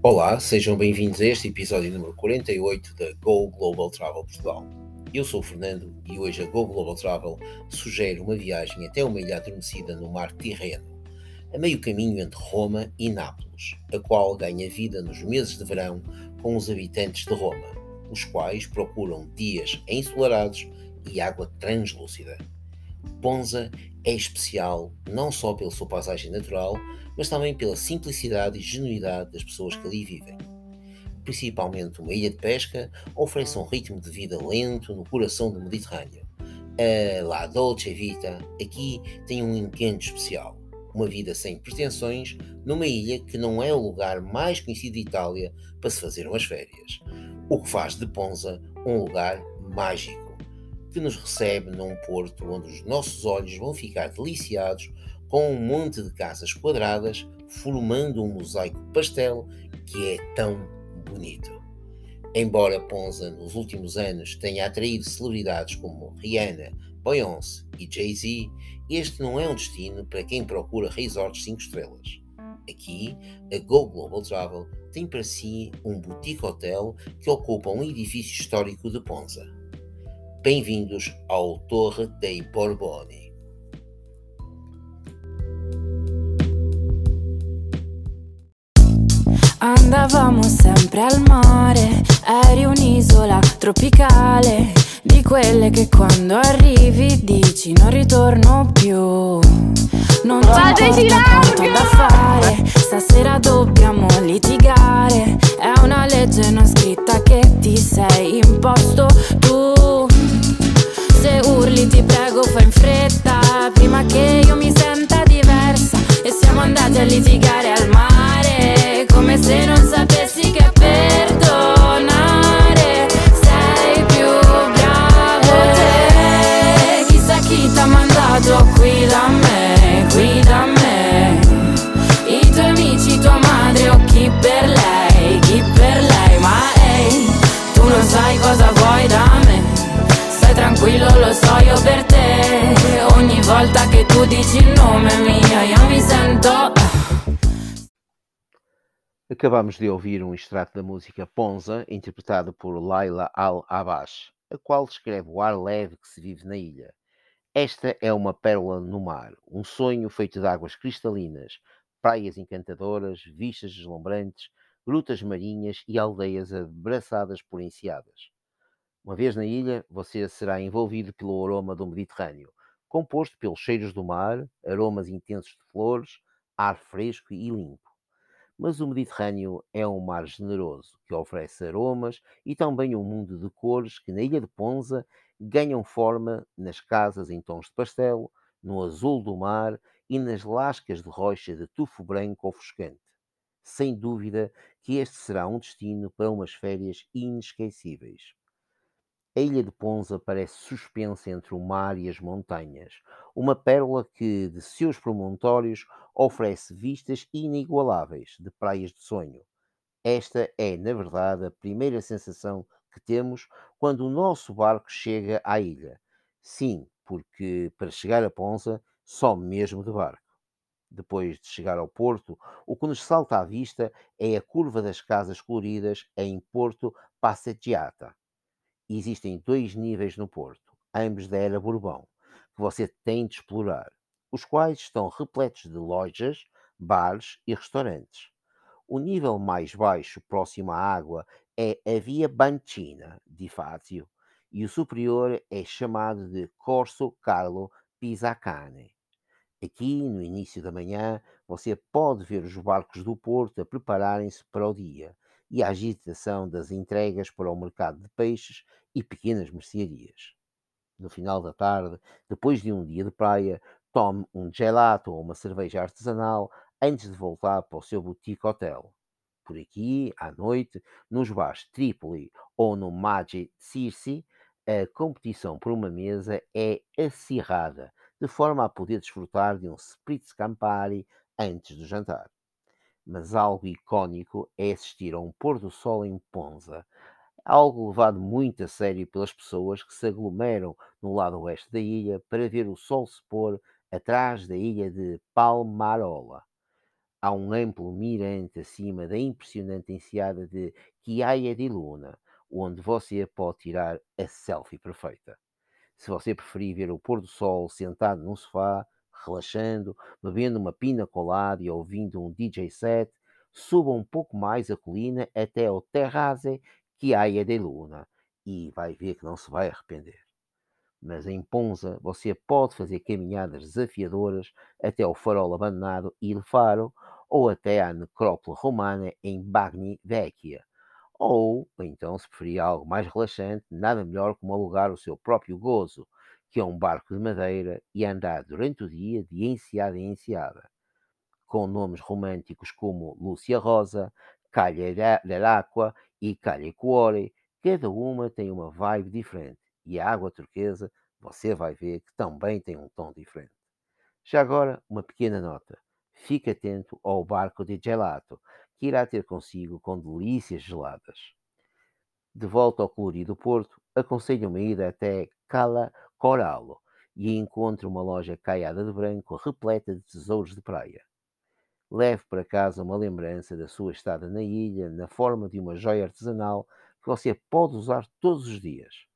Olá, sejam bem-vindos a este episódio número 48 da Go Global Travel Portugal. Eu sou o Fernando e hoje a Go Global Travel sugere uma viagem até uma ilha adormecida no mar Tirreno, a meio caminho entre Roma e Nápoles, a qual ganha vida nos meses de verão com os habitantes de Roma, os quais procuram dias ensolarados e água translúcida. Ponza é especial não só pela sua paisagem natural, mas também pela simplicidade e genuidade das pessoas que ali vivem. Principalmente uma ilha de pesca oferece um ritmo de vida lento no coração do Mediterrâneo. A La Dolce Vita aqui tem um encanto especial. Uma vida sem pretensões numa ilha que não é o lugar mais conhecido de Itália para se fazer umas férias. O que faz de Ponza um lugar mágico que nos recebe num porto onde os nossos olhos vão ficar deliciados com um monte de casas quadradas formando um mosaico pastel que é tão bonito. Embora Ponza nos últimos anos tenha atraído celebridades como Rihanna, Beyoncé e Jay-Z, este não é um destino para quem procura resorts 5 estrelas. Aqui, a Go Global Travel tem para si um boutique hotel que ocupa um edifício histórico de Ponza. Bem-vindos ao Torre dei Borboni. Andavamo sempre al mare, eri un'isola tropicale, di quelle che quando arrivi dici non ritorno più. Non ti Fateci importa tanto da fare, stasera dobbiamo litigare, è una legge non scritta che ti sei imposto tu. completa. Volta che tu dici il nome mio, io mi sento. ah, Acabamos de ouvir um extrato da música Ponza, interpretado por Laila Al-Abash, a qual descreve o ar leve que se vive na ilha. Esta é uma pérola no mar, um sonho feito de águas cristalinas, praias encantadoras, vistas deslumbrantes, grutas marinhas e aldeias abraçadas por enseadas. Uma vez na ilha, você será envolvido pelo aroma do Mediterrâneo, composto pelos cheiros do mar, aromas intensos de flores, ar fresco e limpo. Mas o Mediterrâneo é um mar generoso que oferece aromas e também um mundo de cores que na ilha de Ponza ganham forma nas casas em tons de pastel, no azul do mar e nas lascas de rocha de tufo branco ofuscante. Sem dúvida que este será um destino para umas férias inesquecíveis. A ilha de Ponza parece suspensa entre o mar e as montanhas, uma pérola que, de seus promontórios, oferece vistas inigualáveis de praias de sonho. Esta é, na verdade, a primeira sensação que temos quando o nosso barco chega à ilha. Sim, porque para chegar a Ponza, só mesmo de barco. Depois de chegar ao porto, o que nos salta à vista é a curva das casas coloridas em Porto Passeggiata. Existem dois níveis no Porto, ambos da era Bourbon, que você tem de explorar, os quais estão repletos de lojas, bares e restaurantes. O nível mais baixo, próximo à água, é a Via Bancina di Fazio, e o superior é chamado de Corso Carlo Pisacane. Aqui, no início da manhã, você pode ver os barcos do porto a prepararem-se para o dia e a agitação das entregas para o mercado de peixes e pequenas mercearias. No final da tarde, depois de um dia de praia, tome um gelato ou uma cerveja artesanal antes de voltar para o seu boutique hotel. Por aqui, à noite, nos bares Tripoli ou no Magic Circe, a competição por uma mesa é acirrada, de forma a poder desfrutar de um spritz Campari antes do jantar. Mas algo icónico é assistir a um pôr do sol em Ponza, algo levado muito a sério pelas pessoas que se aglomeram no lado oeste da ilha para ver o sol se pôr atrás da ilha de Palmarola. há um amplo mirante acima da impressionante enseada de Chiaia di Luna, onde você pode tirar a selfie perfeita. Se você preferir ver o pôr do sol sentado num sofá, relaxando, bebendo uma pina colada e ouvindo um DJ set, suba um pouco mais a colina até ao Terraze Chiaia di Luna e vai ver que não se vai arrepender. Mas em Ponza você pode fazer caminhadas desafiadoras até ao farol abandonado Il Faro ou até à necrópole romana em Bagni Vecchia. Ou, então, se preferir algo mais relaxante, nada melhor como alugar o seu próprio gozo, que é um barco de madeira e andar durante o dia de enseada em enseada. Com nomes românticos como Lúcia Rosa, Calha dell'Acqua e Calha Cuore, cada uma tem uma vibe diferente e a água turquesa você vai ver que também tem um tom diferente. Já agora, uma pequena nota. Fique atento ao barco de gelato, que irá ter consigo com delícias geladas. De volta ao colorido Porto, aconselho uma ida até Cala Corallo e encontre uma loja caiada de branco repleta de tesouros de praia. Leve para casa uma lembrança da sua estada na ilha na forma de uma joia artesanal que você pode usar todos os dias.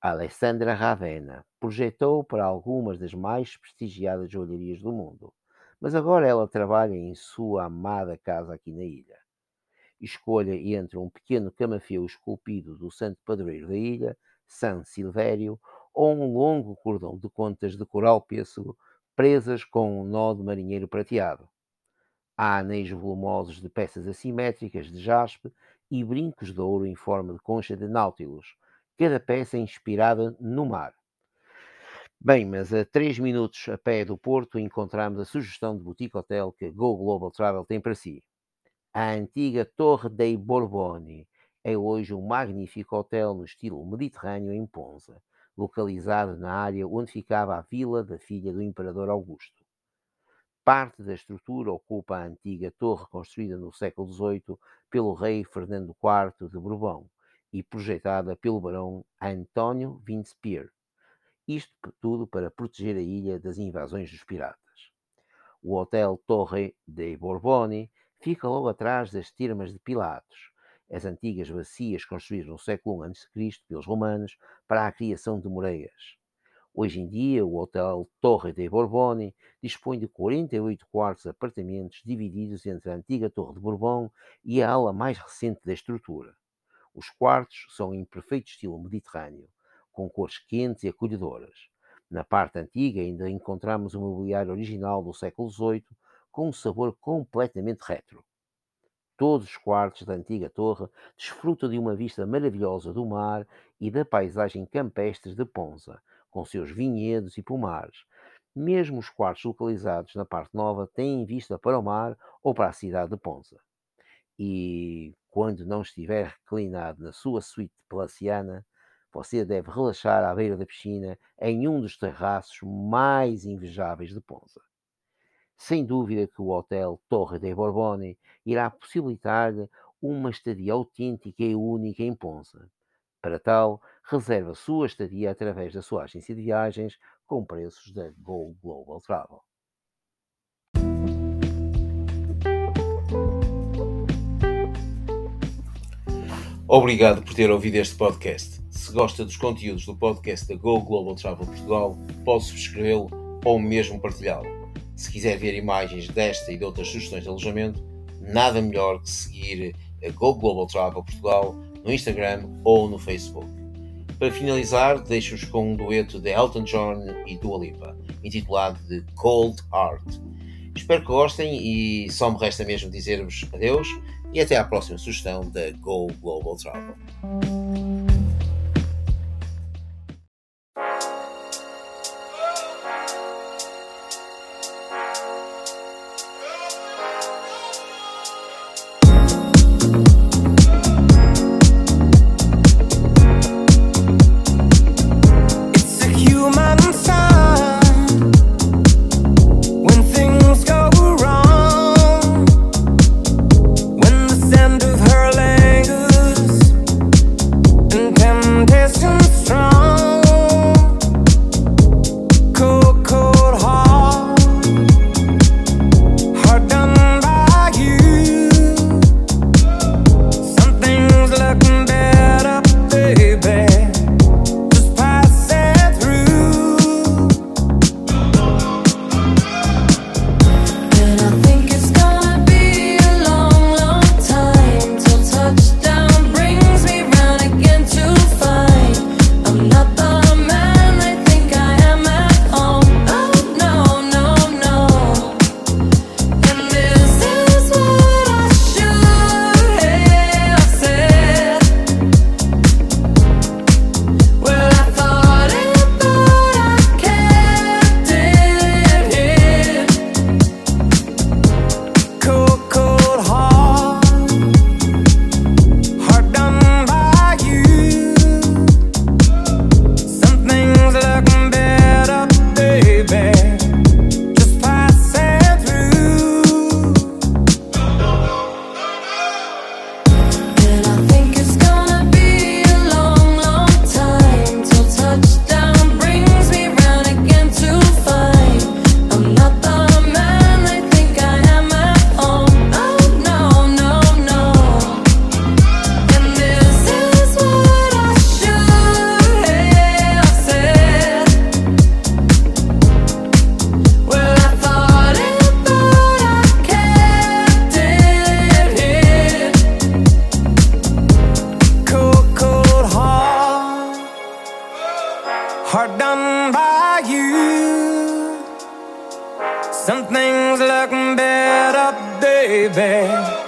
Alessandra Ravenna projetou para algumas das mais prestigiadas joalherias do mundo, mas agora ela trabalha em sua amada casa aqui na ilha. Escolha entre um pequeno camafeu esculpido do santo padroeiro da ilha, San Silvério, ou um longo cordão de contas de coral pêssego presas com um nó de marinheiro prateado. Há anéis volumosos de peças assimétricas de jaspe e brincos de ouro em forma de concha de náutilos, cada peça inspirada no mar. Bem, mas a 3 minutos a pé do Porto encontramos a sugestão de boutique hotel que Go Global Travel tem para si. A antiga Torre dei Borboni é hoje um magnífico hotel no estilo mediterrâneo em Ponza, localizado na área onde ficava a vila da filha do Imperador Augusto. Parte da estrutura ocupa a antiga torre construída no século XVIII pelo rei Fernando IV de Bourbon, e projetada pelo barão António Vinspear. Isto tudo para proteger a ilha das invasões dos piratas. O Hotel Torre dei Borboni fica logo atrás das termas de Pilatos, as antigas bacias construídas no século I a.C. pelos romanos para a criação de moreias. Hoje em dia, o Hotel Torre dei Borboni dispõe de 48 quartos apartamentos divididos entre a antiga Torre de Bourbon e a ala mais recente da estrutura. Os quartos são em perfeito estilo mediterrâneo, com cores quentes e acolhedoras. Na parte antiga ainda encontramos o mobiliário original do século XVIII, com um sabor completamente retro. Todos os quartos da antiga torre desfrutam de uma vista maravilhosa do mar e da paisagem campestre de Ponza, com seus vinhedos e pomares. Mesmo os quartos localizados na parte nova têm vista para o mar ou para a cidade de Ponza. E quando não estiver reclinado na sua suíte palaciana, você deve relaxar à beira da piscina em um dos terraços mais invejáveis de Ponza. Sem dúvida que o Hotel Torre dei Borboni irá possibilitar-lhe uma estadia autêntica e única em Ponza. Para tal, reserve a sua estadia através da sua agência de viagens com preços da Go Global Travel. Obrigado por ter ouvido este podcast. Se gosta dos conteúdos do podcast da Go Global Travel Portugal, pode subscrevê-lo ou mesmo partilhá-lo. Se quiser ver imagens desta e de outras sugestões de alojamento, nada melhor que seguir a Go Global Travel Portugal no Instagram ou no Facebook. Para finalizar, deixo-vos com um dueto de Elton John e Dua Lipa, intitulado de Cold Heart. Espero que gostem e só me resta mesmo dizer-vos adeus e até à próxima sugestão da Go Global Travel. Baby.